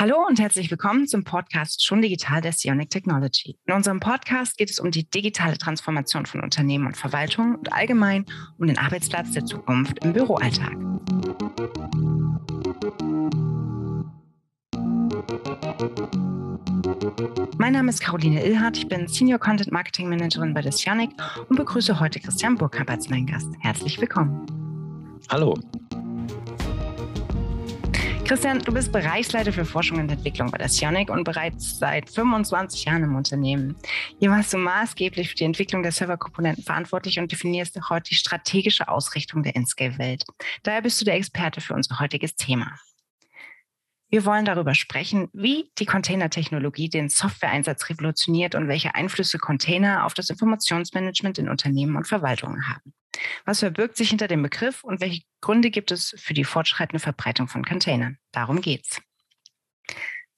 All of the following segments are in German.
Hallo und herzlich willkommen zum Podcast Schon Digital der Sionic Technology. In unserem Podcast geht es um die digitale Transformation von Unternehmen und Verwaltung und allgemein um den Arbeitsplatz der Zukunft im Büroalltag. Mein Name ist Caroline Ilhardt, ich bin Senior Content Marketing Managerin bei der Sionic und begrüße heute Christian Burkhardt als meinen Gast. Herzlich willkommen. Hallo. Christian, du bist Bereichsleiter für Forschung und Entwicklung bei der Sionic und bereits seit 25 Jahren im Unternehmen. Hier warst du maßgeblich für die Entwicklung der Serverkomponenten verantwortlich und definierst heute die strategische Ausrichtung der Inscale-Welt. Daher bist du der Experte für unser heutiges Thema. Wir wollen darüber sprechen, wie die Containertechnologie den Softwareeinsatz revolutioniert und welche Einflüsse Container auf das Informationsmanagement in Unternehmen und Verwaltungen haben. Was verbirgt sich hinter dem Begriff und welche Gründe gibt es für die fortschreitende Verbreitung von Containern? Darum geht's.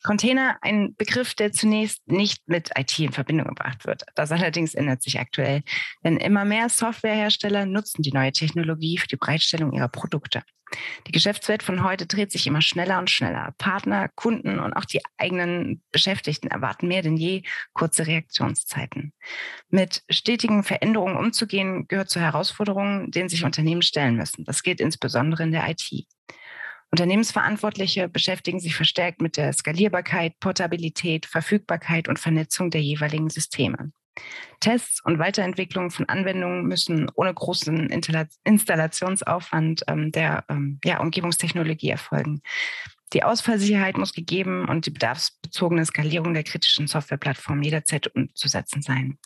Container, ein Begriff, der zunächst nicht mit IT in Verbindung gebracht wird. Das allerdings ändert sich aktuell, denn immer mehr Softwarehersteller nutzen die neue Technologie für die Bereitstellung ihrer Produkte. Die Geschäftswelt von heute dreht sich immer schneller und schneller. Partner, Kunden und auch die eigenen Beschäftigten erwarten mehr denn je kurze Reaktionszeiten. Mit stetigen Veränderungen umzugehen, gehört zu Herausforderungen, denen sich Unternehmen stellen müssen. Das gilt insbesondere in der IT. Unternehmensverantwortliche beschäftigen sich verstärkt mit der Skalierbarkeit, Portabilität, Verfügbarkeit und Vernetzung der jeweiligen Systeme. Tests und Weiterentwicklung von Anwendungen müssen ohne großen Installationsaufwand ähm, der ähm, ja, Umgebungstechnologie erfolgen. Die Ausfallsicherheit muss gegeben und die bedarfsbezogene Skalierung der kritischen Softwareplattform jederzeit umzusetzen sein.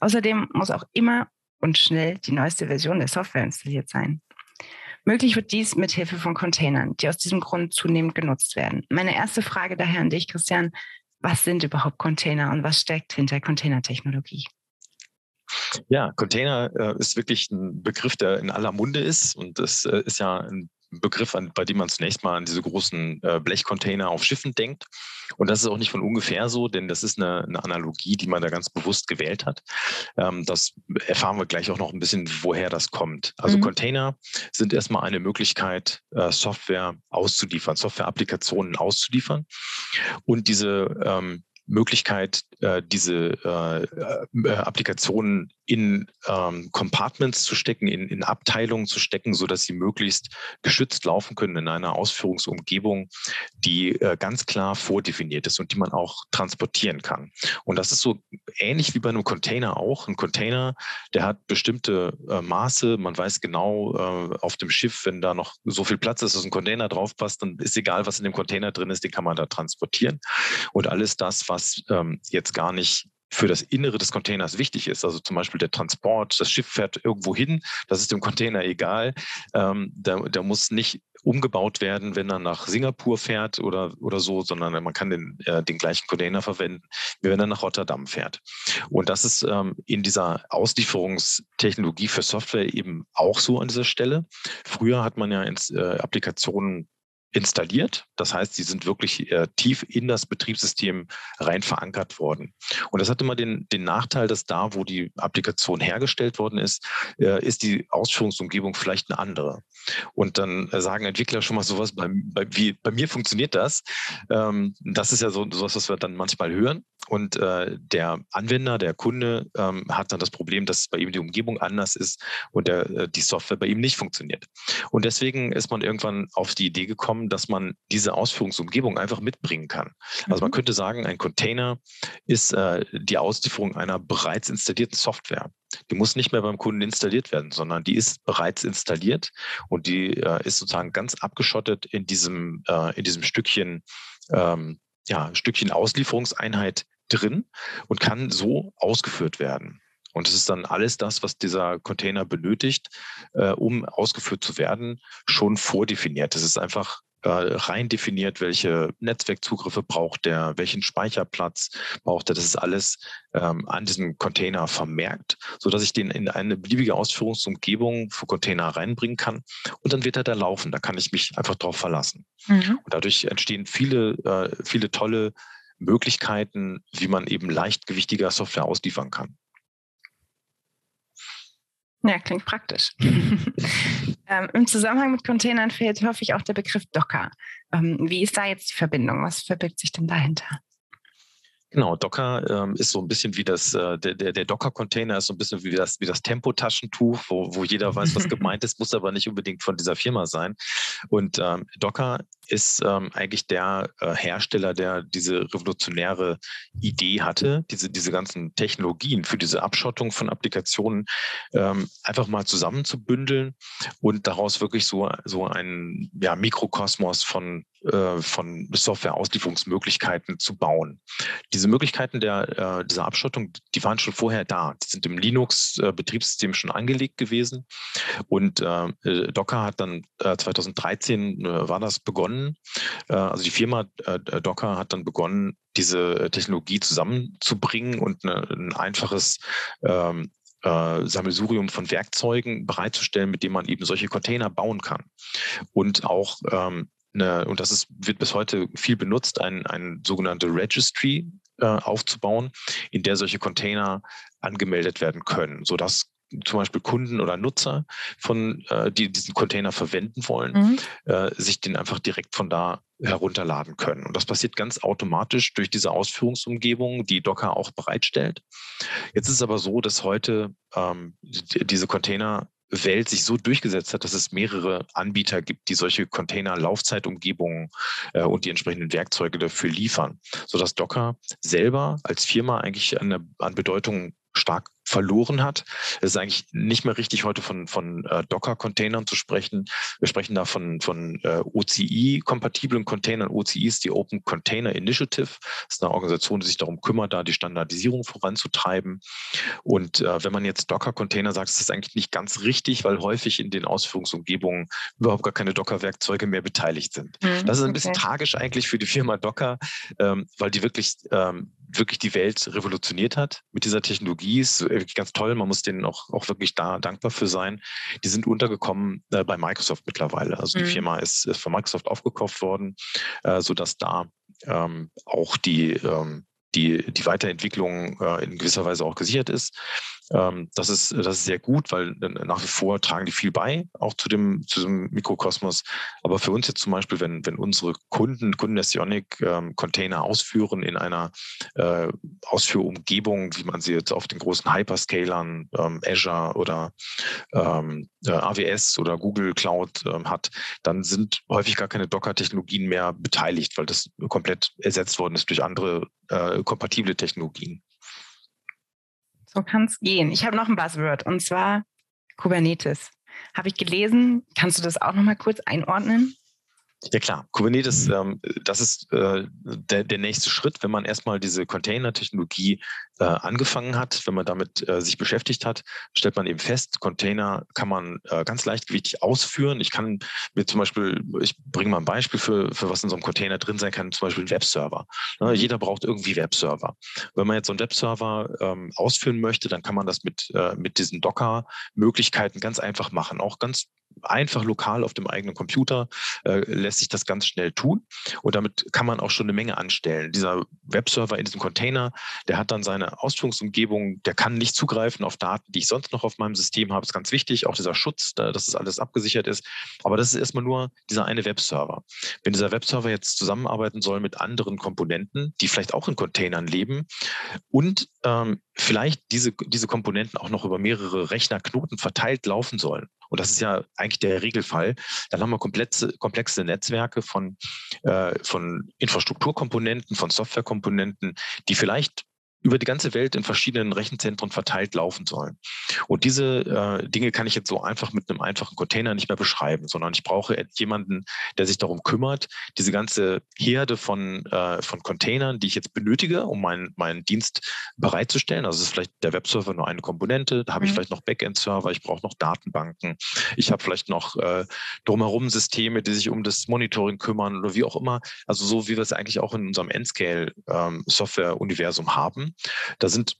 Außerdem muss auch immer und schnell die neueste Version der Software installiert sein. Möglich wird dies mit Hilfe von Containern, die aus diesem Grund zunehmend genutzt werden. Meine erste Frage daher an dich, Christian. Was sind überhaupt Container und was steckt hinter Containertechnologie? Ja, Container äh, ist wirklich ein Begriff, der in aller Munde ist und das äh, ist ja ein Begriff, an, bei dem man zunächst mal an diese großen äh, Blechcontainer auf Schiffen denkt. Und das ist auch nicht von ungefähr so, denn das ist eine, eine Analogie, die man da ganz bewusst gewählt hat. Ähm, das erfahren wir gleich auch noch ein bisschen, woher das kommt. Also mhm. Container sind erstmal eine Möglichkeit, äh, Software auszuliefern, Software-Applikationen auszuliefern. Und diese ähm, Möglichkeit, äh, diese äh, äh, Applikationen in ähm, Compartments zu stecken, in, in Abteilungen zu stecken, so dass sie möglichst geschützt laufen können in einer Ausführungsumgebung, die ganz klar vordefiniert ist und die man auch transportieren kann. Und das ist so ähnlich wie bei einem Container auch. Ein Container, der hat bestimmte Maße. Man weiß genau auf dem Schiff, wenn da noch so viel Platz ist, dass ein Container draufpasst, dann ist egal, was in dem Container drin ist, den kann man da transportieren. Und alles das, was ähm, jetzt gar nicht für das Innere des Containers wichtig ist. Also zum Beispiel der Transport, das Schiff fährt irgendwo hin, das ist dem Container egal. Ähm, der, der muss nicht umgebaut werden, wenn er nach Singapur fährt oder, oder so, sondern man kann den, äh, den gleichen Container verwenden, wie wenn er nach Rotterdam fährt. Und das ist ähm, in dieser Auslieferungstechnologie für Software eben auch so an dieser Stelle. Früher hat man ja ins, äh, Applikationen installiert. Das heißt, sie sind wirklich äh, tief in das Betriebssystem rein verankert worden. Und das hat immer den, den Nachteil, dass da, wo die Applikation hergestellt worden ist, äh, ist die Ausführungsumgebung vielleicht eine andere. Und dann äh, sagen Entwickler schon mal sowas, bei, bei, wie, bei mir funktioniert das. Ähm, das ist ja so sowas, was wir dann manchmal hören. Und äh, der Anwender, der Kunde ähm, hat dann das Problem, dass bei ihm die Umgebung anders ist und der, äh, die Software bei ihm nicht funktioniert. Und deswegen ist man irgendwann auf die Idee gekommen, dass man diese Ausführungsumgebung einfach mitbringen kann. Also man mhm. könnte sagen, ein Container ist äh, die Auslieferung einer bereits installierten Software. Die muss nicht mehr beim Kunden installiert werden, sondern die ist bereits installiert und die äh, ist sozusagen ganz abgeschottet in diesem, äh, in diesem Stückchen, ähm, ja, Stückchen Auslieferungseinheit drin und kann so ausgeführt werden. Und es ist dann alles das, was dieser Container benötigt, äh, um ausgeführt zu werden, schon vordefiniert. Es ist einfach rein definiert, welche Netzwerkzugriffe braucht der, welchen Speicherplatz braucht er. Das ist alles ähm, an diesem Container vermerkt, sodass ich den in eine beliebige Ausführungsumgebung für Container reinbringen kann. Und dann wird er da laufen. Da kann ich mich einfach drauf verlassen. Mhm. Und dadurch entstehen viele, äh, viele tolle Möglichkeiten, wie man eben leichtgewichtiger Software ausliefern kann. Ja, klingt praktisch. Ähm, Im Zusammenhang mit Containern fehlt häufig auch der Begriff Docker. Ähm, wie ist da jetzt die Verbindung? Was verbirgt sich denn dahinter? Genau, Docker ähm, ist so ein bisschen wie das, äh, der, der Docker-Container ist so ein bisschen wie das, wie das Tempotaschentuch, wo, wo jeder weiß, was gemeint ist, muss aber nicht unbedingt von dieser Firma sein. Und ähm, Docker ist ähm, eigentlich der äh, Hersteller, der diese revolutionäre Idee hatte, diese, diese ganzen Technologien für diese Abschottung von Applikationen ähm, einfach mal zusammenzubündeln und daraus wirklich so, so ein ja, Mikrokosmos von äh, von Software-Auslieferungsmöglichkeiten zu bauen. Diese Möglichkeiten der, äh, dieser Abschottung, die waren schon vorher da. Die sind im Linux-Betriebssystem schon angelegt gewesen. Und äh, Docker hat dann 2013 war das begonnen. also die Firma Docker hat dann begonnen, diese Technologie zusammenzubringen und eine, ein einfaches ähm, äh, Sammelsurium von Werkzeugen bereitzustellen, mit dem man eben solche Container bauen kann. Und auch ähm, eine, und das ist, wird bis heute viel benutzt, ein, ein sogenannte Registry äh, aufzubauen, in der solche Container angemeldet werden können, sodass zum Beispiel Kunden oder Nutzer von, äh, die diesen Container verwenden wollen, mhm. äh, sich den einfach direkt von da herunterladen können. Und das passiert ganz automatisch durch diese Ausführungsumgebung, die Docker auch bereitstellt. Jetzt ist es aber so, dass heute ähm, diese Container Welt sich so durchgesetzt hat, dass es mehrere Anbieter gibt, die solche Container-Laufzeitumgebungen äh, und die entsprechenden Werkzeuge dafür liefern, sodass Docker selber als Firma eigentlich an, an Bedeutung stark verloren hat. Es ist eigentlich nicht mehr richtig, heute von, von äh, Docker-Containern zu sprechen. Wir sprechen da von, von äh, OCI-kompatiblen Containern. OCI ist die Open Container Initiative. Das ist eine Organisation, die sich darum kümmert, da die Standardisierung voranzutreiben. Und äh, wenn man jetzt Docker-Container sagt, ist das eigentlich nicht ganz richtig, weil häufig in den Ausführungsumgebungen überhaupt gar keine Docker-Werkzeuge mehr beteiligt sind. Mhm, das ist ein okay. bisschen tragisch eigentlich für die Firma Docker, ähm, weil die wirklich ähm, wirklich die Welt revolutioniert hat mit dieser Technologie. Ist wirklich ganz toll. Man muss denen auch, auch wirklich da dankbar für sein. Die sind untergekommen äh, bei Microsoft mittlerweile. Also mhm. die Firma ist, ist, von Microsoft aufgekauft worden, äh, sodass da ähm, auch die, ähm, die, die Weiterentwicklung äh, in gewisser Weise auch gesichert ist. Ähm, das, ist, das ist sehr gut, weil nach wie vor tragen die viel bei, auch zu dem, zu dem Mikrokosmos. Aber für uns jetzt zum Beispiel, wenn, wenn unsere Kunden, Kunden der Sionic ähm, Container ausführen in einer äh, Ausführumgebung, wie man sie jetzt auf den großen Hyperscalern, ähm, Azure oder ähm, äh, AWS oder Google Cloud ähm, hat, dann sind häufig gar keine Docker-Technologien mehr beteiligt, weil das komplett ersetzt worden ist durch andere äh, kompatible Technologien. So kann es gehen. Ich habe noch ein Buzzword und zwar Kubernetes. Habe ich gelesen. Kannst du das auch noch mal kurz einordnen? Ja klar, Kubernetes, ähm, das ist äh, der, der nächste Schritt, wenn man erstmal diese Container-Technologie äh, angefangen hat, wenn man damit äh, sich beschäftigt hat, stellt man eben fest, Container kann man äh, ganz leichtgewichtig ausführen. Ich kann mir zum Beispiel, ich bringe mal ein Beispiel für, für was in so einem Container drin sein kann, zum Beispiel ein Webserver. Ne, mhm. jeder braucht irgendwie Webserver. Wenn man jetzt so einen Webserver ähm, ausführen möchte, dann kann man das mit, äh, mit diesen Docker-Möglichkeiten ganz einfach machen, auch ganz einfach lokal auf dem eigenen Computer äh, lässt sich das ganz schnell tun. Und damit kann man auch schon eine Menge anstellen. Dieser Webserver in diesem Container, der hat dann seine Ausführungsumgebung, der kann nicht zugreifen auf Daten, die ich sonst noch auf meinem System habe. Das ist ganz wichtig, auch dieser Schutz, dass das alles abgesichert ist. Aber das ist erstmal nur dieser eine Webserver. Wenn dieser Webserver jetzt zusammenarbeiten soll mit anderen Komponenten, die vielleicht auch in Containern leben und ähm, vielleicht diese, diese Komponenten auch noch über mehrere Rechnerknoten verteilt laufen sollen, und das ist ja eigentlich der Regelfall, dann haben wir komplexe, komplexe Netzwerke von, äh, von Infrastrukturkomponenten, von Softwarekomponenten, die vielleicht über die ganze Welt in verschiedenen Rechenzentren verteilt laufen sollen. Und diese äh, Dinge kann ich jetzt so einfach mit einem einfachen Container nicht mehr beschreiben, sondern ich brauche jemanden, der sich darum kümmert, diese ganze Herde von, äh, von Containern, die ich jetzt benötige, um meinen, meinen Dienst bereitzustellen. Also es ist vielleicht der Webserver nur eine Komponente, da habe mhm. ich vielleicht noch Backend-Server, ich brauche noch Datenbanken, ich habe vielleicht noch äh, drumherum Systeme, die sich um das Monitoring kümmern oder wie auch immer. Also so wie wir es eigentlich auch in unserem Endscale-Software-Universum ähm, haben. Da sind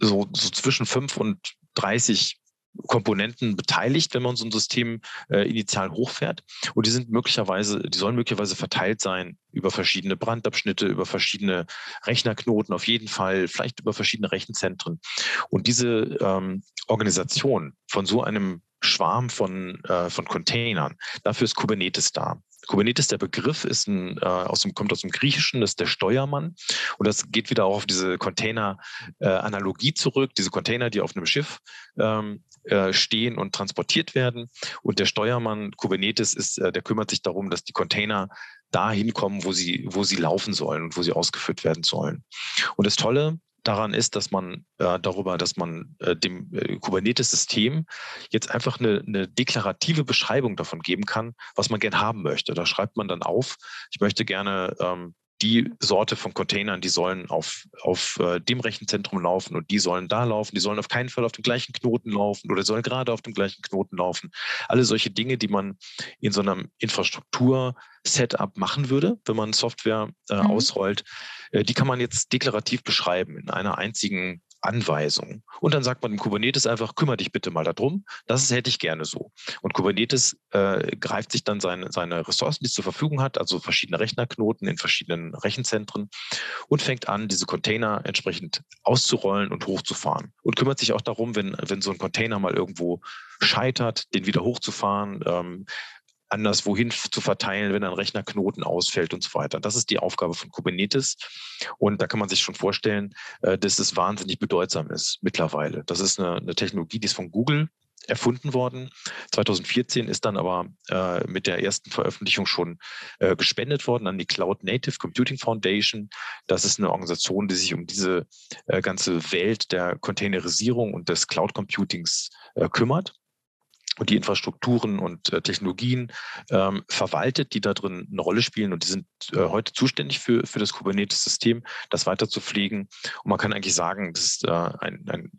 so, so zwischen 5 und 30 Komponenten beteiligt, wenn man so ein System äh, initial hochfährt. Und die sind möglicherweise, die sollen möglicherweise verteilt sein über verschiedene Brandabschnitte, über verschiedene Rechnerknoten, auf jeden Fall, vielleicht über verschiedene Rechenzentren. Und diese ähm, Organisation von so einem Schwarm von, äh, von Containern. Dafür ist Kubernetes da. Kubernetes, der Begriff, ist ein, äh, aus dem, kommt aus dem Griechischen, das ist der Steuermann. Und das geht wieder auch auf diese Container-Analogie äh, zurück, diese Container, die auf einem Schiff ähm, äh, stehen und transportiert werden. Und der Steuermann Kubernetes ist, äh, der kümmert sich darum, dass die Container dahin kommen, wo sie, wo sie laufen sollen und wo sie ausgeführt werden sollen. Und das Tolle daran ist, dass man äh, darüber, dass man äh, dem äh, Kubernetes-System jetzt einfach eine, eine, deklarative Beschreibung davon geben kann, was man gern haben möchte. Da schreibt man dann auf, ich möchte gerne ähm, die Sorte von Containern, die sollen auf, auf äh, dem Rechenzentrum laufen und die sollen da laufen, die sollen auf keinen Fall auf dem gleichen Knoten laufen oder sollen gerade auf dem gleichen Knoten laufen. Alle solche Dinge, die man in so einem Infrastruktur-Setup machen würde, wenn man Software äh, mhm. ausrollt, äh, die kann man jetzt deklarativ beschreiben in einer einzigen Anweisung. Und dann sagt man dem Kubernetes einfach, kümmere dich bitte mal darum. Das hätte ich gerne so. Und Kubernetes äh, greift sich dann seine, seine Ressourcen, die es zur Verfügung hat, also verschiedene Rechnerknoten in verschiedenen Rechenzentren und fängt an, diese Container entsprechend auszurollen und hochzufahren. Und kümmert sich auch darum, wenn, wenn so ein Container mal irgendwo scheitert, den wieder hochzufahren, ähm, anderswohin zu verteilen, wenn ein Rechnerknoten ausfällt und so weiter. Das ist die Aufgabe von Kubernetes. Und da kann man sich schon vorstellen, äh, dass es wahnsinnig bedeutsam ist mittlerweile. Das ist eine, eine Technologie, die ist von Google erfunden worden. 2014 ist dann aber äh, mit der ersten Veröffentlichung schon äh, gespendet worden an die Cloud Native Computing Foundation. Das ist eine Organisation, die sich um diese äh, ganze Welt der Containerisierung und des Cloud Computings äh, kümmert und die Infrastrukturen und äh, Technologien ähm, verwaltet, die da drin eine Rolle spielen. Und die sind äh, heute zuständig für, für das Kubernetes-System, das weiter zu pflegen. Und man kann eigentlich sagen, das ist äh, ein, ein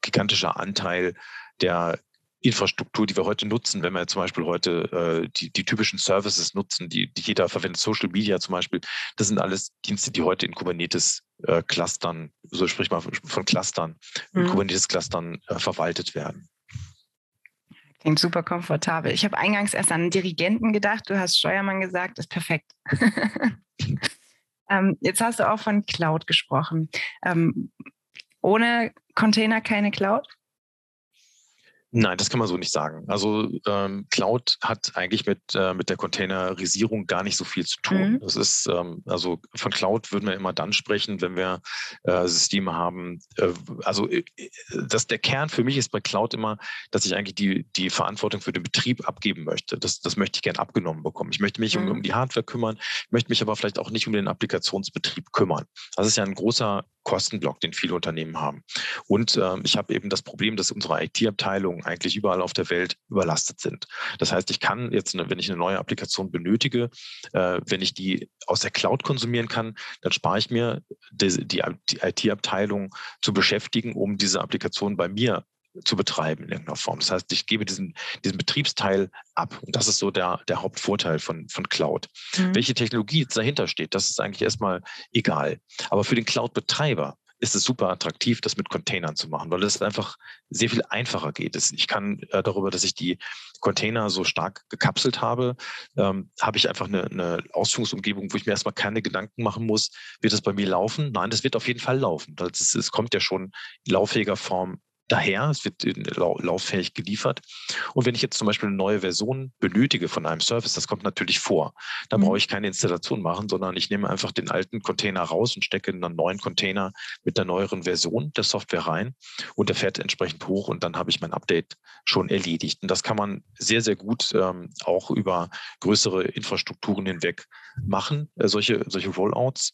gigantischer Anteil der Infrastruktur, die wir heute nutzen, wenn wir zum Beispiel heute äh, die, die typischen Services nutzen, die, die jeder verwendet, Social Media zum Beispiel, das sind alles Dienste, die heute in Kubernetes äh, Clustern, so sprich mal von Clustern, mhm. in Kubernetes Clustern äh, verwaltet werden. Klingt super komfortabel. Ich habe eingangs erst an Dirigenten gedacht. Du hast Steuermann gesagt, ist perfekt. ähm, jetzt hast du auch von Cloud gesprochen. Ähm, ohne Container keine Cloud? Nein, das kann man so nicht sagen. Also ähm, Cloud hat eigentlich mit, äh, mit der Containerisierung gar nicht so viel zu tun. Mhm. Das ist, ähm, also von Cloud würden wir immer dann sprechen, wenn wir äh, Systeme haben. Äh, also äh, das, der Kern für mich ist bei Cloud immer, dass ich eigentlich die, die Verantwortung für den Betrieb abgeben möchte. Das, das möchte ich gern abgenommen bekommen. Ich möchte mich mhm. um, um die Hardware kümmern, möchte mich aber vielleicht auch nicht um den Applikationsbetrieb kümmern. Das ist ja ein großer Kostenblock, den viele Unternehmen haben. Und ähm, ich habe eben das Problem, dass unsere IT-Abteilungen eigentlich überall auf der Welt überlastet sind. Das heißt, ich kann jetzt, wenn ich eine neue Applikation benötige, äh, wenn ich die aus der Cloud konsumieren kann, dann spare ich mir die, die, die IT-Abteilung zu beschäftigen, um diese Applikation bei mir zu betreiben in irgendeiner Form. Das heißt, ich gebe diesen, diesen Betriebsteil ab. Und das ist so der, der Hauptvorteil von, von Cloud. Mhm. Welche Technologie dahinter steht, das ist eigentlich erstmal egal. Aber für den Cloud-Betreiber ist es super attraktiv, das mit Containern zu machen, weil es einfach sehr viel einfacher geht. Ich kann äh, darüber, dass ich die Container so stark gekapselt habe, ähm, habe ich einfach eine, eine Ausführungsumgebung, wo ich mir erstmal keine Gedanken machen muss, wird das bei mir laufen? Nein, das wird auf jeden Fall laufen. Es kommt ja schon in lauffähiger Form daher, es wird lauffähig geliefert. Und wenn ich jetzt zum Beispiel eine neue Version benötige von einem Service, das kommt natürlich vor, dann mhm. brauche ich keine Installation machen, sondern ich nehme einfach den alten Container raus und stecke in einen neuen Container mit der neueren Version der Software rein und der fährt entsprechend hoch und dann habe ich mein Update schon erledigt. Und das kann man sehr, sehr gut ähm, auch über größere Infrastrukturen hinweg machen, äh, solche, solche Rollouts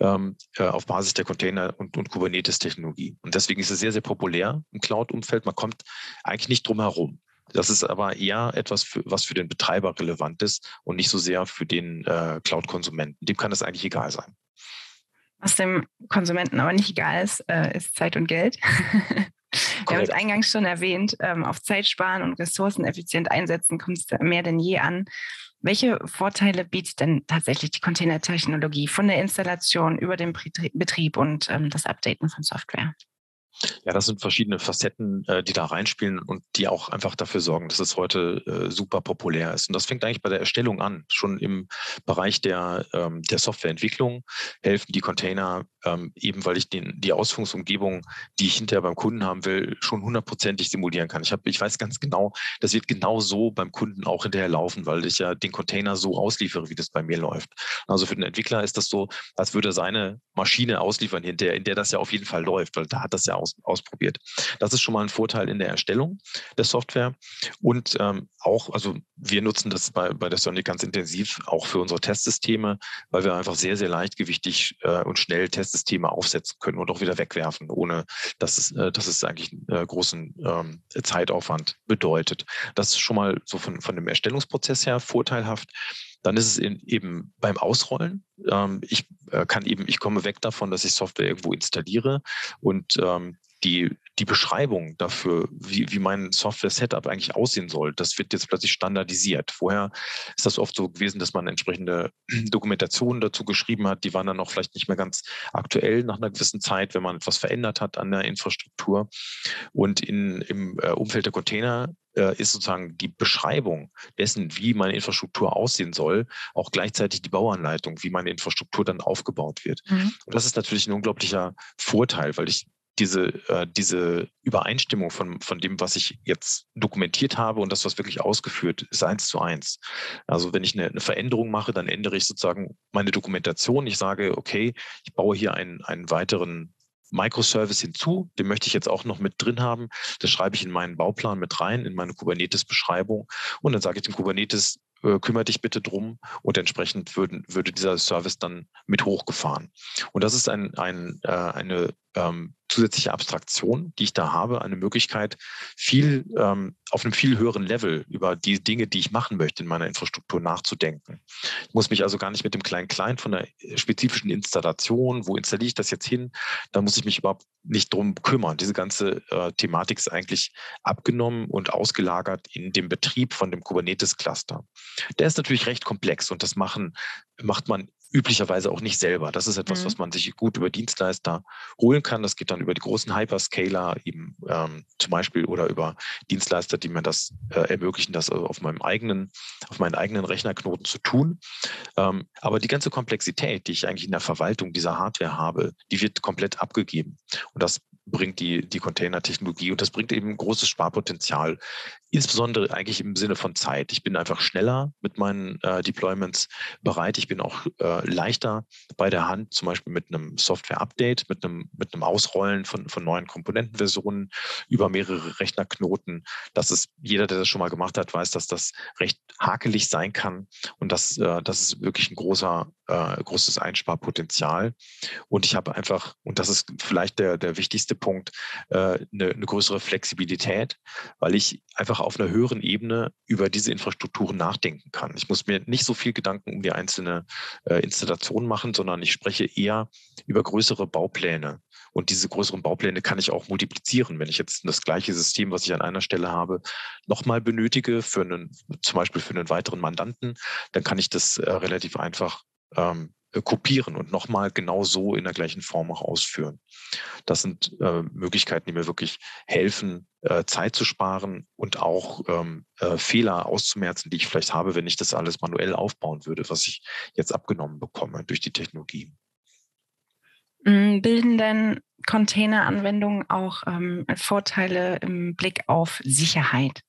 ähm, äh, auf Basis der Container- und, und Kubernetes-Technologie. Und deswegen ist es sehr, sehr populär im Cloud-Umfeld. Man kommt eigentlich nicht drum herum. Das ist aber eher etwas, für, was für den Betreiber relevant ist und nicht so sehr für den äh, Cloud-Konsumenten. Dem kann das eigentlich egal sein. Was dem Konsumenten aber nicht egal ist, äh, ist Zeit und Geld. Wir haben es eingangs schon erwähnt, ähm, auf Zeit sparen und Ressourcen effizient einsetzen kommt es mehr denn je an. Welche Vorteile bietet denn tatsächlich die Containertechnologie von der Installation über den Betrieb und ähm, das Updaten von Software? Ja, das sind verschiedene Facetten, äh, die da reinspielen und die auch einfach dafür sorgen, dass es heute äh, super populär ist. Und das fängt eigentlich bei der Erstellung an. Schon im Bereich der, ähm, der Softwareentwicklung helfen die Container ähm, eben weil ich den, die Ausführungsumgebung, die ich hinterher beim Kunden haben will, schon hundertprozentig simulieren kann. Ich, hab, ich weiß ganz genau, das wird genau so beim Kunden auch hinterher laufen, weil ich ja den Container so ausliefere, wie das bei mir läuft. Also für den Entwickler ist das so, als würde er seine Maschine ausliefern, in der, in der das ja auf jeden Fall läuft, weil da hat das ja aus, ausprobiert. Das ist schon mal ein Vorteil in der Erstellung der Software. Und ähm, auch, also wir nutzen das bei, bei der Sonic ganz intensiv auch für unsere Testsysteme, weil wir einfach sehr, sehr leichtgewichtig äh, und schnell Testsysteme aufsetzen können und auch wieder wegwerfen, ohne dass es, äh, dass es eigentlich einen äh, großen ähm, Zeitaufwand bedeutet. Das ist schon mal so von, von dem Erstellungsprozess her vorteilhaft. Dann ist es in, eben beim Ausrollen. Ähm, ich äh, kann eben, ich komme weg davon, dass ich Software irgendwo installiere und ähm, die, die Beschreibung dafür, wie, wie mein Software-Setup eigentlich aussehen soll, das wird jetzt plötzlich standardisiert. Vorher ist das oft so gewesen, dass man entsprechende Dokumentationen dazu geschrieben hat, die waren dann auch vielleicht nicht mehr ganz aktuell nach einer gewissen Zeit, wenn man etwas verändert hat an der Infrastruktur. Und in, im äh, Umfeld der Container äh, ist sozusagen die Beschreibung dessen, wie meine Infrastruktur aussehen soll, auch gleichzeitig die Bauanleitung, wie meine Infrastruktur dann aufgebaut wird. Mhm. Und das ist natürlich ein unglaublicher Vorteil, weil ich diese, äh, diese Übereinstimmung von, von dem, was ich jetzt dokumentiert habe und das, was wirklich ausgeführt ist, eins zu eins. Also wenn ich eine, eine Veränderung mache, dann ändere ich sozusagen meine Dokumentation. Ich sage, okay, ich baue hier einen, einen weiteren Microservice hinzu, den möchte ich jetzt auch noch mit drin haben. Das schreibe ich in meinen Bauplan mit rein, in meine Kubernetes-Beschreibung. Und dann sage ich dem Kubernetes, äh, kümmere dich bitte drum und entsprechend würden, würde dieser Service dann mit hochgefahren. Und das ist ein, ein, äh, eine ähm, zusätzliche Abstraktion, die ich da habe, eine Möglichkeit, viel ähm, auf einem viel höheren Level über die Dinge, die ich machen möchte in meiner Infrastruktur nachzudenken. Ich muss mich also gar nicht mit dem kleinen Klein von der spezifischen Installation, wo installiere ich das jetzt hin, da muss ich mich überhaupt nicht drum kümmern. Diese ganze äh, Thematik ist eigentlich abgenommen und ausgelagert in dem Betrieb von dem Kubernetes-Cluster. Der ist natürlich recht komplex und das machen, macht man üblicherweise auch nicht selber. Das ist etwas, mhm. was man sich gut über Dienstleister holen kann. Das geht dann über die großen Hyperscaler eben ähm, zum Beispiel oder über Dienstleister, die mir das äh, ermöglichen, das also auf meinem eigenen, auf meinen eigenen Rechnerknoten zu tun. Ähm, aber die ganze Komplexität, die ich eigentlich in der Verwaltung dieser Hardware habe, die wird komplett abgegeben. Und das bringt die, die Container-Technologie und das bringt eben großes Sparpotenzial, insbesondere eigentlich im Sinne von Zeit. Ich bin einfach schneller mit meinen äh, Deployments bereit. Ich bin auch äh, leichter bei der Hand, zum Beispiel mit einem Software-Update, mit einem, mit einem Ausrollen von, von neuen Komponentenversionen über mehrere Rechnerknoten. Das ist, jeder, der das schon mal gemacht hat, weiß, dass das recht hakelig sein kann und das, äh, das ist wirklich ein großer, äh, großes Einsparpotenzial. Und ich habe einfach, und das ist vielleicht der, der wichtigste Punkt, äh, eine, eine größere Flexibilität, weil ich einfach auf einer höheren Ebene über diese Infrastrukturen nachdenken kann. Ich muss mir nicht so viel Gedanken um die einzelne äh, Installation machen, sondern ich spreche eher über größere Baupläne. Und diese größeren Baupläne kann ich auch multiplizieren. Wenn ich jetzt das gleiche System, was ich an einer Stelle habe, nochmal benötige, für einen, zum Beispiel für einen weiteren Mandanten, dann kann ich das äh, relativ einfach ähm, äh, kopieren und nochmal genau so in der gleichen Form auch ausführen. Das sind äh, Möglichkeiten, die mir wirklich helfen, äh, Zeit zu sparen und auch ähm, äh, Fehler auszumerzen, die ich vielleicht habe, wenn ich das alles manuell aufbauen würde, was ich jetzt abgenommen bekomme durch die Technologie. Mm, bilden denn Containeranwendungen auch ähm, Vorteile im Blick auf Sicherheit?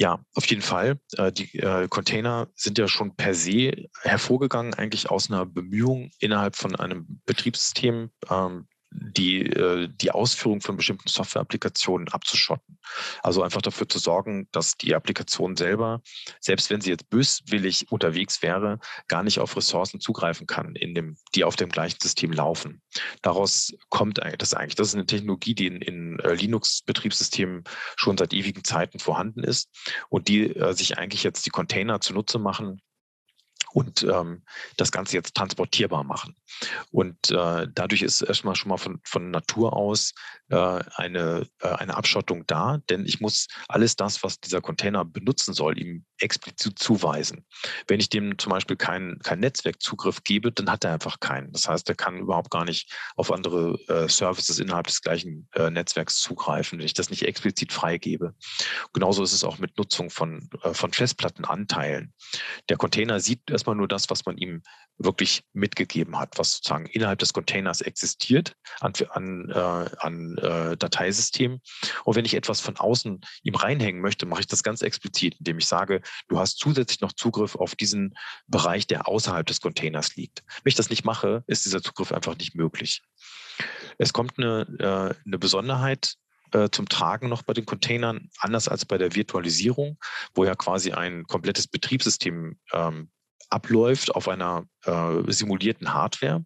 Ja, auf jeden Fall. Äh, die äh, Container sind ja schon per se hervorgegangen, eigentlich aus einer Bemühung innerhalb von einem Betriebssystem, ähm, die, äh, die Ausführung von bestimmten Software-Applikationen abzuschotten. Also einfach dafür zu sorgen, dass die Applikation selber, selbst wenn sie jetzt böswillig unterwegs wäre, gar nicht auf Ressourcen zugreifen kann, in dem, die auf dem gleichen System laufen. Daraus kommt das eigentlich. Das ist eine Technologie, die in, in äh, Linux-Betriebssystemen schon seit ewigen Zeiten vorhanden ist und die äh, sich eigentlich jetzt die Container zunutze machen, und ähm, das Ganze jetzt transportierbar machen. Und äh, dadurch ist erstmal schon mal von, von Natur aus äh, eine, äh, eine Abschottung da, denn ich muss alles das, was dieser Container benutzen soll, ihm explizit zuweisen. Wenn ich dem zum Beispiel keinen kein Netzwerkzugriff gebe, dann hat er einfach keinen. Das heißt, er kann überhaupt gar nicht auf andere äh, Services innerhalb des gleichen äh, Netzwerks zugreifen, wenn ich das nicht explizit freigebe. Genauso ist es auch mit Nutzung von, äh, von Festplattenanteilen. Der Container sieht erstmal nur das, was man ihm wirklich mitgegeben hat, was sozusagen innerhalb des Containers existiert an, an, äh, an äh, Dateisystemen. Und wenn ich etwas von außen ihm reinhängen möchte, mache ich das ganz explizit, indem ich sage, du hast zusätzlich noch Zugriff auf diesen Bereich, der außerhalb des Containers liegt. Wenn ich das nicht mache, ist dieser Zugriff einfach nicht möglich. Es kommt eine, äh, eine Besonderheit äh, zum Tragen noch bei den Containern, anders als bei der Virtualisierung, wo ja quasi ein komplettes Betriebssystem ähm, abläuft auf einer äh, simulierten Hardware,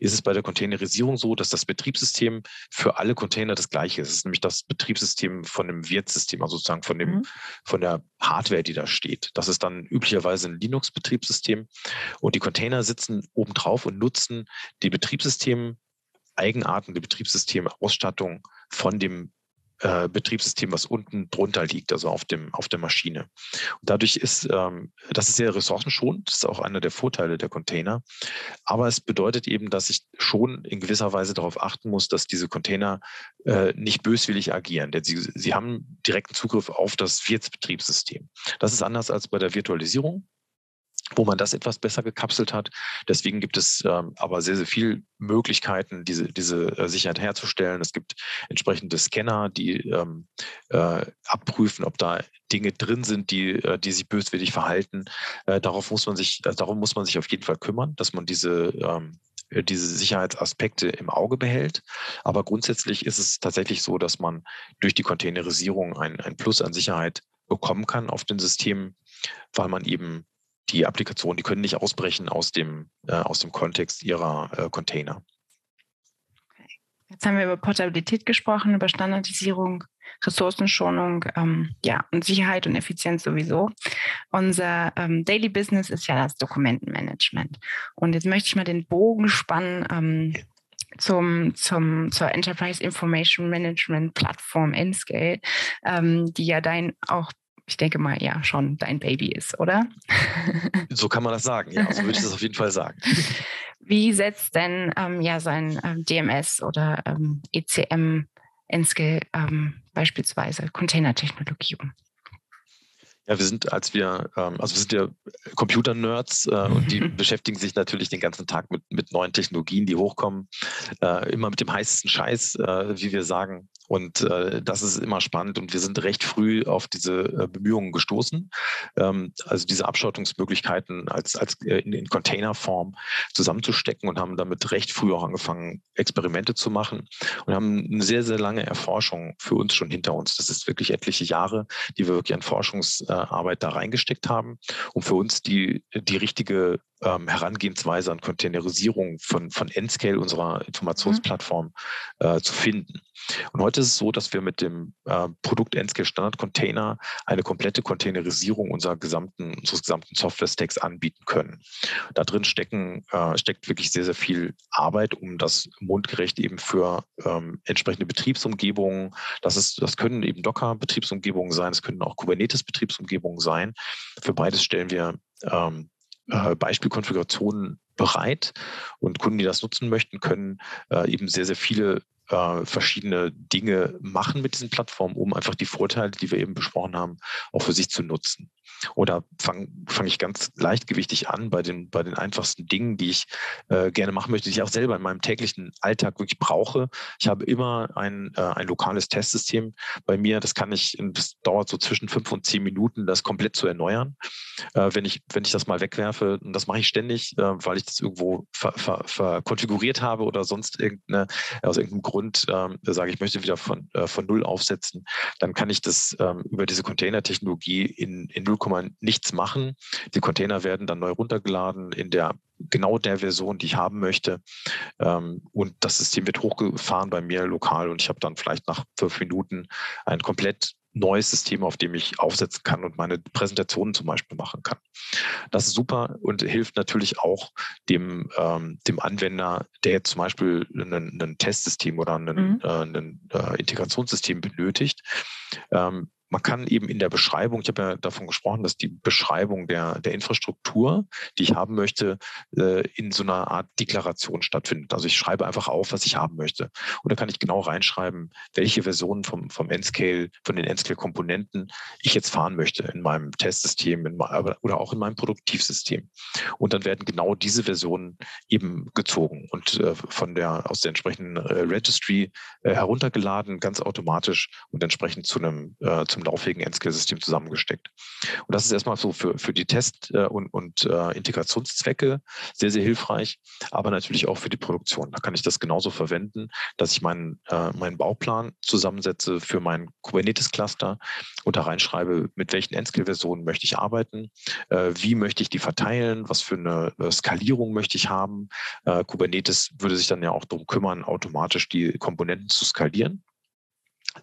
ist es bei der Containerisierung so, dass das Betriebssystem für alle Container das gleiche ist. Es ist nämlich das Betriebssystem von dem Wirtssystem, also sozusagen von, dem, mhm. von der Hardware, die da steht. Das ist dann üblicherweise ein Linux-Betriebssystem. Und die Container sitzen obendrauf und nutzen die Betriebssystem Eigenarten, die Betriebssystemausstattung von dem äh, Betriebssystem, was unten drunter liegt, also auf dem auf der Maschine. Und dadurch ist ähm, das ist sehr ressourcenschonend, das ist auch einer der Vorteile der Container. Aber es bedeutet eben, dass ich schon in gewisser Weise darauf achten muss, dass diese Container äh, nicht böswillig agieren, denn sie, sie haben direkten Zugriff auf das Wirtsbetriebssystem. Das ist anders als bei der Virtualisierung wo man das etwas besser gekapselt hat. Deswegen gibt es ähm, aber sehr, sehr viele Möglichkeiten, diese, diese äh, Sicherheit herzustellen. Es gibt entsprechende Scanner, die ähm, äh, abprüfen, ob da Dinge drin sind, die, äh, die sich böswillig verhalten. Äh, darauf muss man sich, also darum muss man sich auf jeden Fall kümmern, dass man diese ähm, äh, diese Sicherheitsaspekte im Auge behält. Aber grundsätzlich ist es tatsächlich so, dass man durch die Containerisierung ein, ein Plus an Sicherheit bekommen kann auf den Systemen, weil man eben die Applikationen, die können nicht ausbrechen aus dem, äh, aus dem Kontext ihrer äh, Container. Jetzt haben wir über Portabilität gesprochen, über Standardisierung, Ressourcenschonung, ähm, ja, und Sicherheit und Effizienz sowieso. Unser ähm, Daily Business ist ja das Dokumentenmanagement. Und jetzt möchte ich mal den Bogen spannen ähm, zum, zum, zur Enterprise Information Management Plattform Nscale, ähm, die ja dein auch ich denke mal, ja, schon dein Baby ist, oder? So kann man das sagen, ja, so würde ich das auf jeden Fall sagen. Wie setzt denn ähm, ja sein ähm, DMS oder ähm, ECM Enskill ähm, beispielsweise Containertechnologie um? Ja, wir sind, als wir, ähm, also wir sind ja Computer-Nerds äh, und die beschäftigen sich natürlich den ganzen Tag mit, mit neuen Technologien, die hochkommen, äh, immer mit dem heißesten Scheiß, äh, wie wir sagen. Und äh, das ist immer spannend und wir sind recht früh auf diese äh, Bemühungen gestoßen, ähm, also diese Abschottungsmöglichkeiten als, als äh, in, in Containerform zusammenzustecken und haben damit recht früh auch angefangen, Experimente zu machen und haben eine sehr, sehr lange Erforschung für uns schon hinter uns. Das ist wirklich etliche Jahre, die wir wirklich an Forschungsarbeit da reingesteckt haben, um für uns die, die richtige ähm, Herangehensweise an Containerisierung von, von Nscale, unserer Informationsplattform, mhm. äh, zu finden. Und heute ist es so, dass wir mit dem äh, Produkt Nscale Standard Container eine komplette Containerisierung unserer gesamten, unseres gesamten Software-Stacks anbieten können. Da drin stecken, äh, steckt wirklich sehr, sehr viel Arbeit, um das mundgerecht eben für ähm, entsprechende Betriebsumgebungen, das, ist, das können eben Docker-Betriebsumgebungen sein, es können auch Kubernetes-Betriebsumgebungen sein. Für beides stellen wir ähm, äh, Beispielkonfigurationen bereit und Kunden, die das nutzen möchten, können äh, eben sehr, sehr viele äh, verschiedene Dinge machen mit diesen Plattformen, um einfach die Vorteile, die wir eben besprochen haben, auch für sich zu nutzen. Oder fange fang ich ganz leichtgewichtig an bei den, bei den einfachsten Dingen, die ich äh, gerne machen möchte, die ich auch selber in meinem täglichen Alltag wirklich brauche. Ich habe immer ein, äh, ein lokales Testsystem bei mir. Das kann ich, das dauert so zwischen fünf und zehn Minuten, das komplett zu erneuern. Äh, wenn, ich, wenn ich das mal wegwerfe, und das mache ich ständig, äh, weil ich das irgendwo verkonfiguriert ver, ver habe oder sonst irgendeine, aus irgendeinem Grund ähm, sage, ich möchte wieder von, äh, von Null aufsetzen, dann kann ich das ähm, über diese Container-Technologie in, in 0, nichts machen. Die Container werden dann neu runtergeladen in der genau der Version, die ich haben möchte. Ähm, und das System wird hochgefahren bei mir lokal und ich habe dann vielleicht nach fünf Minuten ein komplett neues System, auf dem ich aufsetzen kann und meine Präsentationen zum Beispiel machen kann. Das ist super und hilft natürlich auch dem, ähm, dem Anwender, der jetzt zum Beispiel ein, ein Testsystem oder ein, mhm. äh, ein äh, Integrationssystem benötigt, ähm, man kann eben in der Beschreibung, ich habe ja davon gesprochen, dass die Beschreibung der, der Infrastruktur, die ich haben möchte, äh, in so einer Art Deklaration stattfindet. Also ich schreibe einfach auf, was ich haben möchte. Und dann kann ich genau reinschreiben, welche Versionen vom, vom N-Scale, von den N-Scale-Komponenten ich jetzt fahren möchte in meinem Testsystem in, oder auch in meinem Produktivsystem. Und dann werden genau diese Versionen eben gezogen und äh, von der, aus der entsprechenden äh, Registry heruntergeladen, ganz automatisch und entsprechend zu einem, äh, zum laufigen N-Scale-System zusammengesteckt. Und das ist erstmal so für, für die Test- äh, und, und äh, Integrationszwecke sehr, sehr hilfreich, aber natürlich auch für die Produktion. Da kann ich das genauso verwenden, dass ich meinen, äh, meinen Bauplan zusammensetze für mein Kubernetes-Cluster und da reinschreibe, mit welchen N-Scale-Versionen möchte ich arbeiten, äh, wie möchte ich die verteilen, was für eine äh, Skalierung möchte ich haben. Äh, Kubernetes würde sich dann ja auch darum kümmern, automatisch die Komponenten zu skalieren.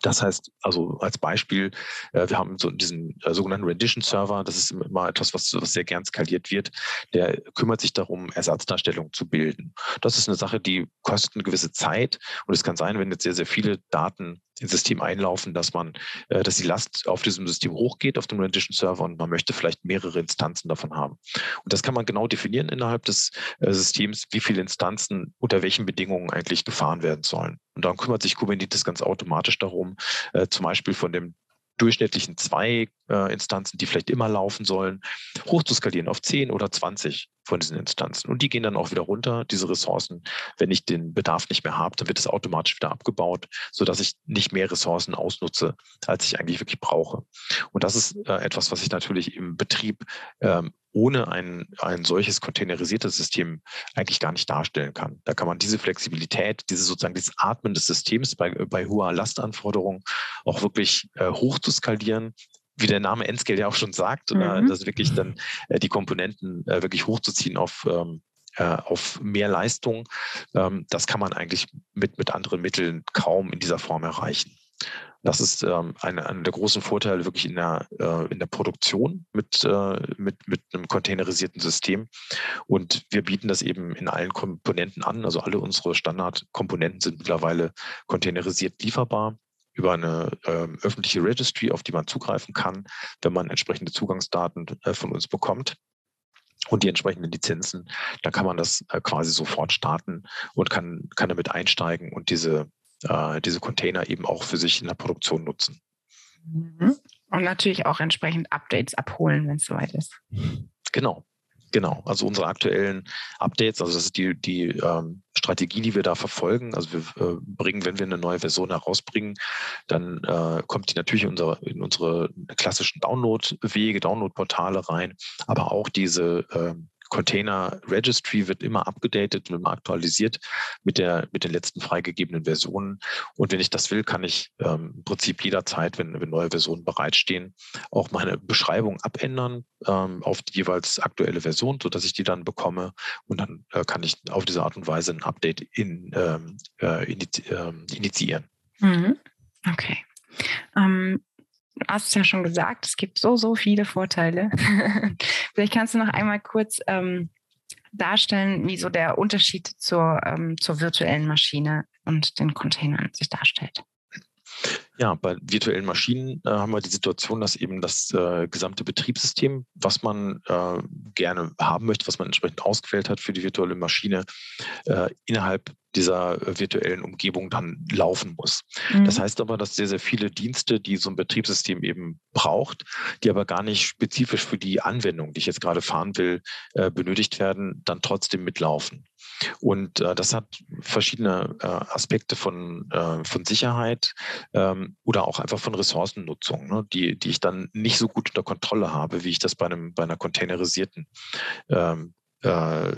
Das heißt, also als Beispiel, äh, wir haben so diesen äh, sogenannten Rendition-Server, das ist immer etwas, was, was, sehr gern skaliert wird, der kümmert sich darum, Ersatzdarstellungen zu bilden. Das ist eine Sache, die kostet eine gewisse Zeit. Und es kann sein, wenn jetzt sehr, sehr viele Daten ins System einlaufen, dass man, äh, dass die Last auf diesem System hochgeht, auf dem Rendition Server und man möchte vielleicht mehrere Instanzen davon haben. Und das kann man genau definieren innerhalb des äh, Systems, wie viele Instanzen unter welchen Bedingungen eigentlich gefahren werden sollen. Und dann kümmert sich Kubernetes ganz automatisch darum, äh, zum Beispiel von dem durchschnittlichen zwei äh, Instanzen, die vielleicht immer laufen sollen, hochzuskalieren auf 10 oder 20 von diesen Instanzen. Und die gehen dann auch wieder runter, diese Ressourcen. Wenn ich den Bedarf nicht mehr habe, dann wird es automatisch wieder abgebaut, sodass ich nicht mehr Ressourcen ausnutze, als ich eigentlich wirklich brauche. Und das ist äh, etwas, was ich natürlich im Betrieb ähm, ohne ein, ein solches containerisiertes System eigentlich gar nicht darstellen kann. Da kann man diese Flexibilität, diese sozusagen dieses Atmen des Systems bei, bei hoher Lastanforderung auch wirklich äh, hoch zu skalieren, wie der Name N-Scale ja auch schon sagt, mhm. dass wirklich dann äh, die Komponenten äh, wirklich hochzuziehen auf, ähm, äh, auf mehr Leistung, ähm, das kann man eigentlich mit, mit anderen Mitteln kaum in dieser Form erreichen. Das ist ähm, einer eine der großen Vorteile wirklich in der, äh, in der Produktion mit, äh, mit, mit einem containerisierten System. Und wir bieten das eben in allen Komponenten an. Also alle unsere Standardkomponenten sind mittlerweile containerisiert lieferbar über eine ähm, öffentliche Registry, auf die man zugreifen kann, wenn man entsprechende Zugangsdaten äh, von uns bekommt und die entsprechenden Lizenzen, dann kann man das äh, quasi sofort starten und kann, kann damit einsteigen und diese äh, diese Container eben auch für sich in der Produktion nutzen. Mhm. Und natürlich auch entsprechend Updates abholen, wenn es soweit ist. Genau, Genau, also unsere aktuellen Updates, also das ist die, die ähm, Strategie, die wir da verfolgen. Also wir äh, bringen, wenn wir eine neue Version herausbringen, dann äh, kommt die natürlich in unsere, in unsere klassischen Download-Wege, Download-Portale rein, aber auch diese ähm, Container Registry wird immer abgedatet und immer aktualisiert mit, der, mit den letzten freigegebenen Versionen. Und wenn ich das will, kann ich ähm, im Prinzip jederzeit, wenn, wenn neue Versionen bereitstehen, auch meine Beschreibung abändern ähm, auf die jeweils aktuelle Version, sodass ich die dann bekomme. Und dann äh, kann ich auf diese Art und Weise ein Update in, ähm, äh, ähm, initiieren. Mhm. Okay. Ähm, hast es ja schon gesagt, es gibt so, so viele Vorteile. Vielleicht kannst du noch einmal kurz ähm, darstellen, wie so der Unterschied zur, ähm, zur virtuellen Maschine und den Containern sich darstellt. Ja, bei virtuellen Maschinen äh, haben wir die Situation, dass eben das äh, gesamte Betriebssystem, was man äh, gerne haben möchte, was man entsprechend ausgewählt hat für die virtuelle Maschine, äh, innerhalb dieser äh, virtuellen Umgebung dann laufen muss. Mhm. Das heißt aber, dass sehr, sehr viele Dienste, die so ein Betriebssystem eben braucht, die aber gar nicht spezifisch für die Anwendung, die ich jetzt gerade fahren will, äh, benötigt werden, dann trotzdem mitlaufen. Und äh, das hat verschiedene äh, Aspekte von, äh, von Sicherheit ähm, oder auch einfach von Ressourcennutzung, ne, die, die ich dann nicht so gut unter Kontrolle habe, wie ich das bei, einem, bei einer containerisierten ähm, äh,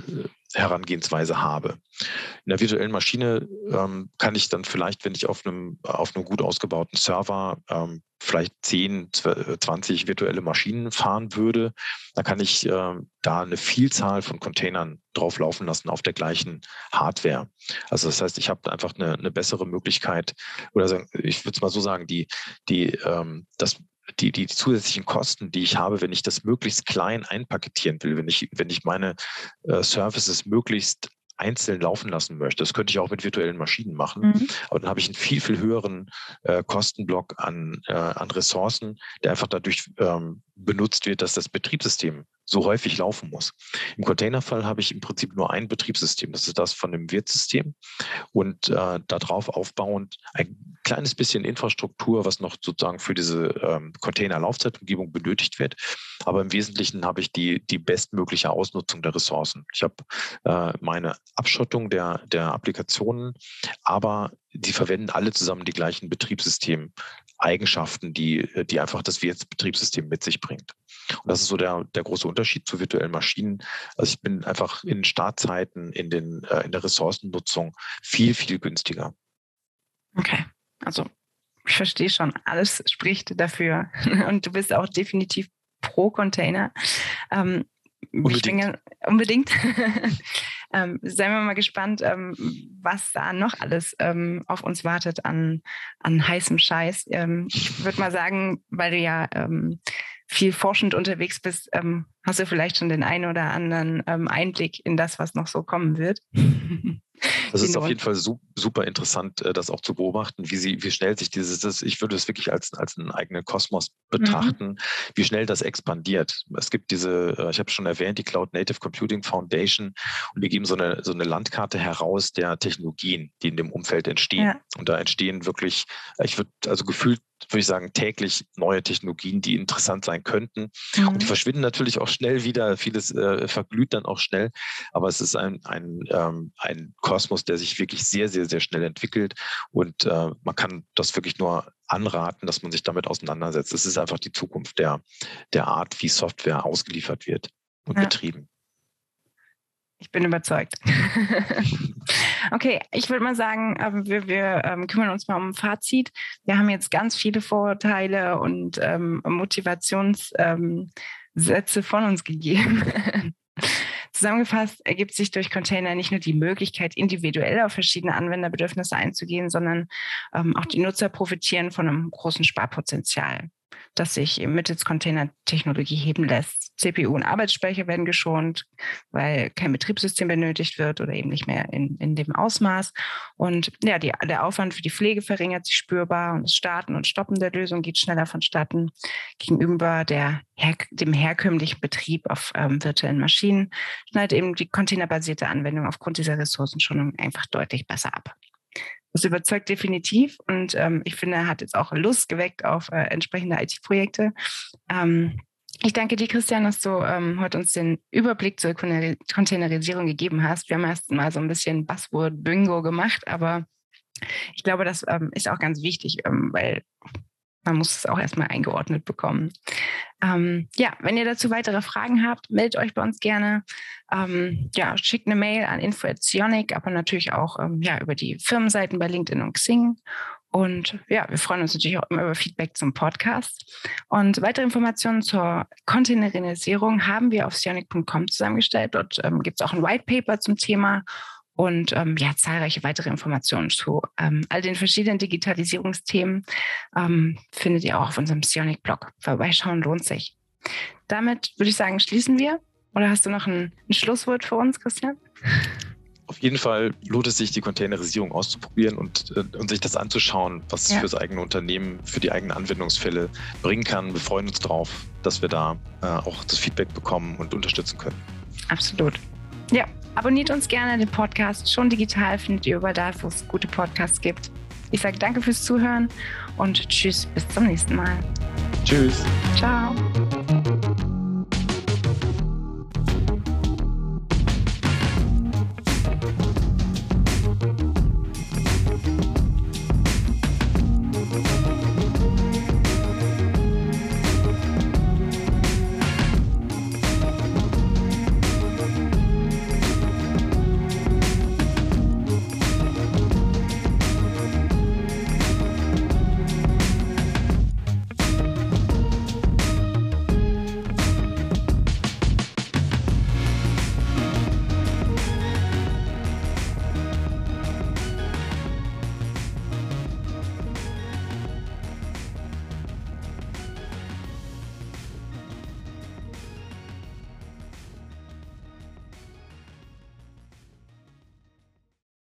Herangehensweise habe. In der virtuellen Maschine ähm, kann ich dann vielleicht, wenn ich auf einem, auf einem gut ausgebauten Server ähm, vielleicht 10, 20 virtuelle Maschinen fahren würde, dann kann ich äh, da eine Vielzahl von Containern drauf laufen lassen auf der gleichen Hardware. Also das heißt, ich habe einfach eine, eine bessere Möglichkeit, oder ich würde es mal so sagen, die, die, ähm, das die, die zusätzlichen Kosten, die ich habe, wenn ich das möglichst klein einpaketieren will, wenn ich, wenn ich meine äh, Services möglichst einzeln laufen lassen möchte. Das könnte ich auch mit virtuellen Maschinen machen, mhm. aber dann habe ich einen viel, viel höheren äh, Kostenblock an, äh, an Ressourcen, der einfach dadurch ähm, benutzt wird, dass das Betriebssystem so häufig laufen muss. Im Containerfall habe ich im Prinzip nur ein Betriebssystem. Das ist das von dem Wirtssystem und äh, darauf aufbauend ein kleines bisschen Infrastruktur, was noch sozusagen für diese ähm, Container-Laufzeitumgebung benötigt wird. Aber im Wesentlichen habe ich die, die bestmögliche Ausnutzung der Ressourcen. Ich habe äh, meine Abschottung der, der Applikationen, aber die verwenden alle zusammen die gleichen Betriebssystem-Eigenschaften, die, die einfach das Wirtsbetriebssystem mit sich bringt. Und das ist so der, der große Unterschied zu virtuellen Maschinen. Also ich bin einfach in Startzeiten, in, den, äh, in der Ressourcennutzung viel, viel günstiger. Okay, also ich verstehe schon, alles spricht dafür. Und du bist auch definitiv pro Container. Ähm, unbedingt. unbedingt. ähm, seien wir mal gespannt, ähm, was da noch alles ähm, auf uns wartet an, an heißem Scheiß. Ähm, ich würde mal sagen, weil du ja ähm, viel forschend unterwegs bist, ähm, hast du vielleicht schon den einen oder anderen Einblick in das, was noch so kommen wird. Das ist auf jeden Fall super interessant, äh, das auch zu beobachten, wie, sie, wie schnell sich dieses, ich würde es wirklich als, als einen eigenen Kosmos mhm. betrachten, mhm. wie schnell das expandiert. Es gibt diese, äh, ich habe schon erwähnt, die Cloud Native Computing Foundation und die geben so eine, so eine Landkarte heraus der Technologien, die in dem Umfeld entstehen. Ja. Und da entstehen wirklich, ich würde also gefühlt würde ich sagen, täglich neue Technologien, die interessant sein könnten. Mhm. Und die verschwinden natürlich auch schnell wieder. Vieles äh, verglüht dann auch schnell. Aber es ist ein, ein, ähm, ein Kosmos, der sich wirklich sehr, sehr, sehr schnell entwickelt. Und äh, man kann das wirklich nur anraten, dass man sich damit auseinandersetzt. Es ist einfach die Zukunft der, der Art, wie Software ausgeliefert wird und ja. betrieben. Ich bin überzeugt. okay, ich würde mal sagen, ähm, wir, wir ähm, kümmern uns mal um ein Fazit. Wir haben jetzt ganz viele Vorteile und ähm, Motivationssätze ähm, von uns gegeben. Zusammengefasst ergibt sich durch Container nicht nur die Möglichkeit, individuell auf verschiedene Anwenderbedürfnisse einzugehen, sondern ähm, auch die Nutzer profitieren von einem großen Sparpotenzial das sich mittels Container-Technologie heben lässt. CPU und Arbeitsspeicher werden geschont, weil kein Betriebssystem benötigt wird oder eben nicht mehr in, in dem Ausmaß. Und ja, die, der Aufwand für die Pflege verringert sich spürbar und das Starten und Stoppen der Lösung geht schneller vonstatten gegenüber der, dem herkömmlichen Betrieb auf ähm, virtuellen Maschinen schneidet eben die containerbasierte Anwendung aufgrund dieser Ressourcenschonung einfach deutlich besser ab. Das überzeugt definitiv und ähm, ich finde, er hat jetzt auch Lust geweckt auf äh, entsprechende IT-Projekte. Ähm, ich danke dir, Christian, dass du ähm, heute uns den Überblick zur Containerisierung gegeben hast. Wir haben erst mal so ein bisschen Buzzword-Bingo gemacht, aber ich glaube, das ähm, ist auch ganz wichtig, ähm, weil man muss es auch erstmal eingeordnet bekommen. Ähm, ja, wenn ihr dazu weitere Fragen habt, meldet euch bei uns gerne. Ähm, ja, schickt eine Mail an info.zionic, aber natürlich auch ähm, ja, über die Firmenseiten bei LinkedIn und Xing. Und ja, wir freuen uns natürlich auch immer über Feedback zum Podcast. Und weitere Informationen zur Containerisierung haben wir auf sionic.com zusammengestellt. Dort ähm, gibt es auch ein White Paper zum Thema und ähm, ja, zahlreiche weitere Informationen zu ähm, all den verschiedenen Digitalisierungsthemen ähm, findet ihr auch auf unserem Sionic-Blog. Vorbeischauen lohnt sich. Damit würde ich sagen, schließen wir. Oder hast du noch ein, ein Schlusswort für uns, Christian? Auf jeden Fall lohnt es sich, die Containerisierung auszuprobieren und, äh, und sich das anzuschauen, was ja. es für das eigene Unternehmen, für die eigenen Anwendungsfälle bringen kann. Wir freuen uns darauf, dass wir da äh, auch das Feedback bekommen und unterstützen können. Absolut. Ja, abonniert uns gerne den Podcast. Schon digital findet ihr überall da, wo es gute Podcasts gibt. Ich sage danke fürs Zuhören und tschüss, bis zum nächsten Mal. Tschüss. Ciao.